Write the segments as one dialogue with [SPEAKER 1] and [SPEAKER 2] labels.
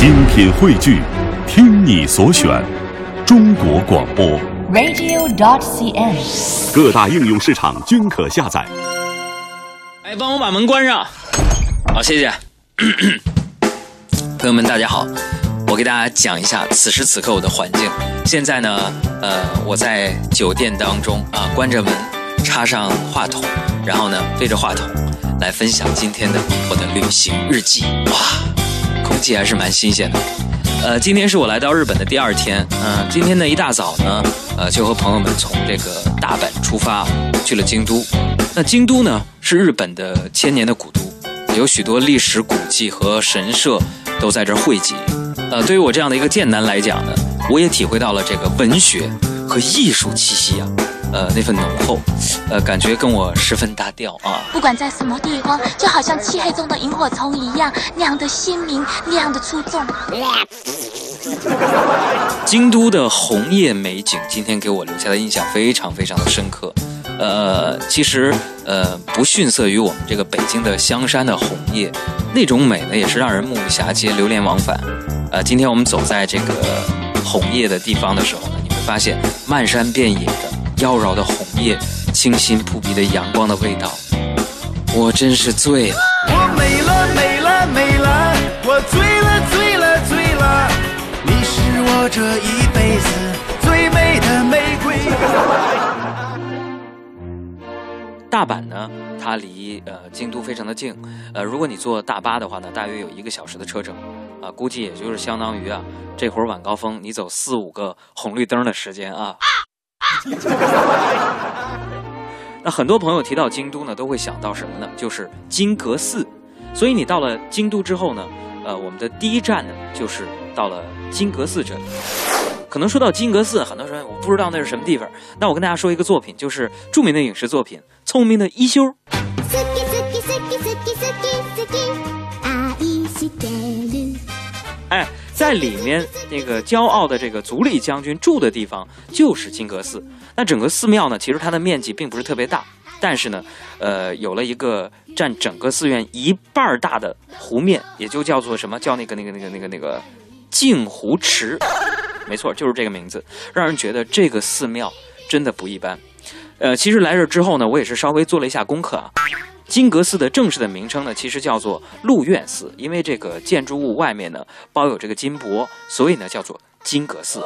[SPEAKER 1] 精品汇聚，听你所选，中国广播。
[SPEAKER 2] radio.dot.cn，。
[SPEAKER 1] 各大应用市场均可下载。
[SPEAKER 3] 哎，帮我把门关上。好，谢谢。朋友们，大家好，我给大家讲一下此时此刻我的环境。现在呢，呃，我在酒店当中啊，关着门，插上话筒，然后呢，对着话筒来分享今天的我的旅行日记。哇，空气还是蛮新鲜的。呃，今天是我来到日本的第二天，嗯、今天呢一大早呢，呃，就和朋友们从这个大阪出发，去了京都。那京都呢是日本的千年的古都，有许多历史古迹和神社都在这儿汇集。呃，对于我这样的一个剑南来讲呢，我也体会到了这个文学和艺术气息啊，呃，那份浓厚，呃，感觉跟我十分搭调啊。
[SPEAKER 4] 不管在什么地方，就好像漆黑中的萤火虫一样，那样的鲜明，那样的出众。
[SPEAKER 3] 京都的红叶美景，今天给我留下的印象非常非常的深刻。呃，其实呃不逊色于我们这个北京的香山的红叶，那种美呢也是让人目不暇接、流连忘返。呃，今天我们走在这个红叶的地方的时候呢，你会发现漫山遍野的妖娆的红叶，清新扑鼻的阳光的味道，我真是醉了。
[SPEAKER 5] 我美了美了美了，我醉了醉了醉了，你是我这一辈子最美的玫瑰。
[SPEAKER 3] 大阪呢，它离呃京都非常的近，呃，如果你坐大巴的话呢，大约有一个小时的车程，啊、估计也就是相当于啊这会儿晚高峰你走四五个红绿灯的时间啊。那很多朋友提到京都呢，都会想到什么呢？就是金阁寺。所以你到了京都之后呢，呃，我们的第一站呢，就是到了金阁寺这里。可能说到金阁寺，很多人我不知道那是什么地方。那我跟大家说一个作品，就是著名的影视作品《聪明的一休》。
[SPEAKER 6] 好き好き好き好き好き好き愛してる
[SPEAKER 3] 哎， 在里面那个骄傲的这个足利将军住的地方就是金阁寺。那整个寺庙呢，其实它的面积并不是特别大，但是呢，呃，有了一个占整个寺院一半儿大的湖面，也就叫做什么叫那个那个那个那个那个镜湖池，没错，就是这个名字，让人觉得这个寺庙真的不一般。呃，其实来这之后呢，我也是稍微做了一下功课啊。金阁寺的正式的名称呢，其实叫做鹿苑寺，因为这个建筑物外面呢包有这个金箔，所以呢叫做金阁寺。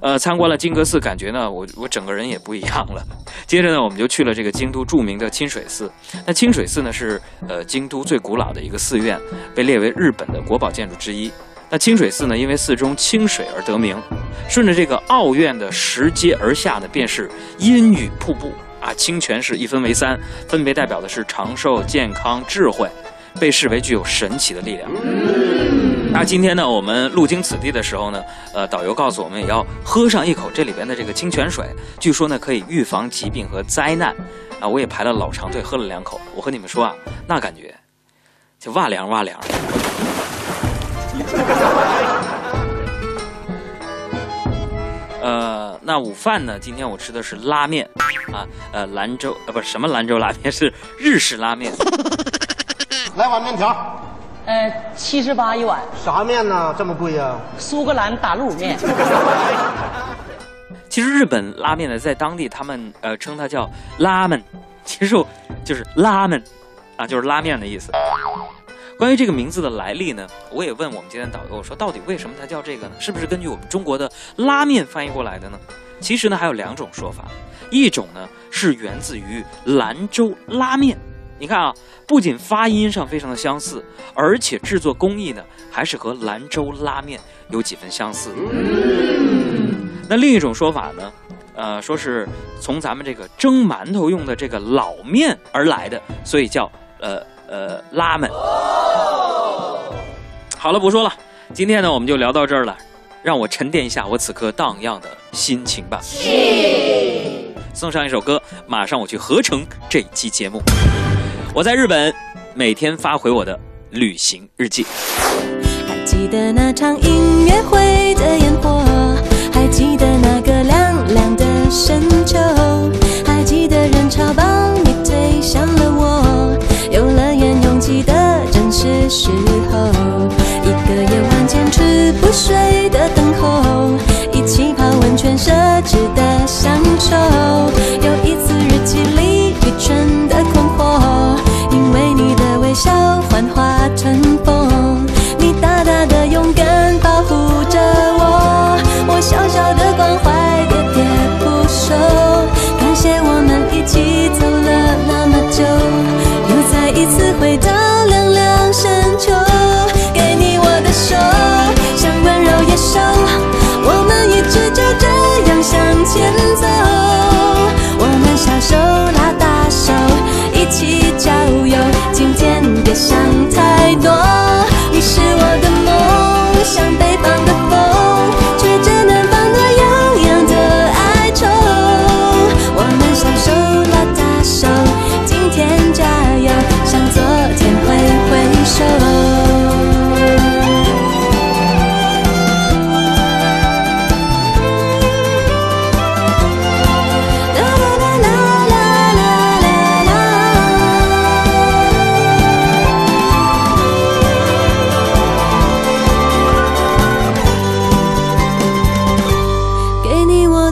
[SPEAKER 3] 呃，参观了金阁寺，感觉呢，我我整个人也不一样了。接着呢，我们就去了这个京都著名的清水寺。那清水寺呢是呃京都最古老的一个寺院，被列为日本的国宝建筑之一。那清水寺呢，因为寺中清水而得名。顺着这个奥院的石阶而下呢，便是阴雨瀑布啊，清泉是一分为三，分别代表的是长寿、健康、智慧，被视为具有神奇的力量。那今天呢，我们路经此地的时候呢，呃，导游告诉我们也要喝上一口这里边的这个清泉水，据说呢可以预防疾病和灾难。啊，我也排了老长队，喝了两口。我和你们说啊，那感觉就哇凉哇凉。呃，那午饭呢？今天我吃的是拉面，啊，呃，兰州呃不是什么兰州拉面，是日式拉面。
[SPEAKER 7] 来碗面条，
[SPEAKER 8] 呃，七十八一碗，
[SPEAKER 7] 啥面呢？这么贵呀、
[SPEAKER 8] 苏格兰打卤面。
[SPEAKER 3] 其实日本拉面呢，在当地他们呃称它叫拉面，其实就是拉面，啊，就是拉面的意思。关于这个名字的来历呢，我也问我们今天导游我说，到底为什么它叫这个呢？是不是根据我们中国的拉面翻译过来的呢？其实呢，还有两种说法，一种呢是源自于兰州拉面。你看啊，不仅发音上非常的相似，而且制作工艺呢，还是和兰州拉面有几分相似。那另一种说法呢，呃，说是从咱们这个蒸馒头用的这个老面而来的，所以叫呃呃拉面。好了，不说了，今天呢我们就聊到这儿了，让我沉淀一下我此刻荡漾的心情吧。送上一首歌，马上我去合成这一期节目。我在日本，每天发回我的旅行日记。
[SPEAKER 6] 还记得那场音乐会的烟火，还记得那个亮亮的深秋，还记得人潮把你推向了我，游乐园拥挤的正是时候。一个夜晚坚持不睡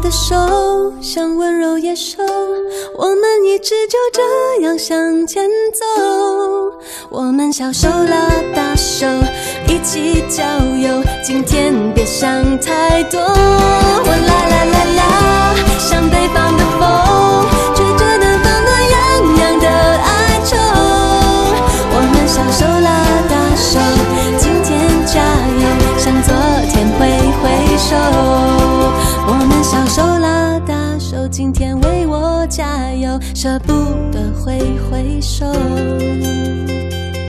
[SPEAKER 6] 的手像温柔野兽，我们一直就这样向前走，我们小手拉大手，一起郊游，今天别想太多。我啦啦啦啦。舍不得挥挥手。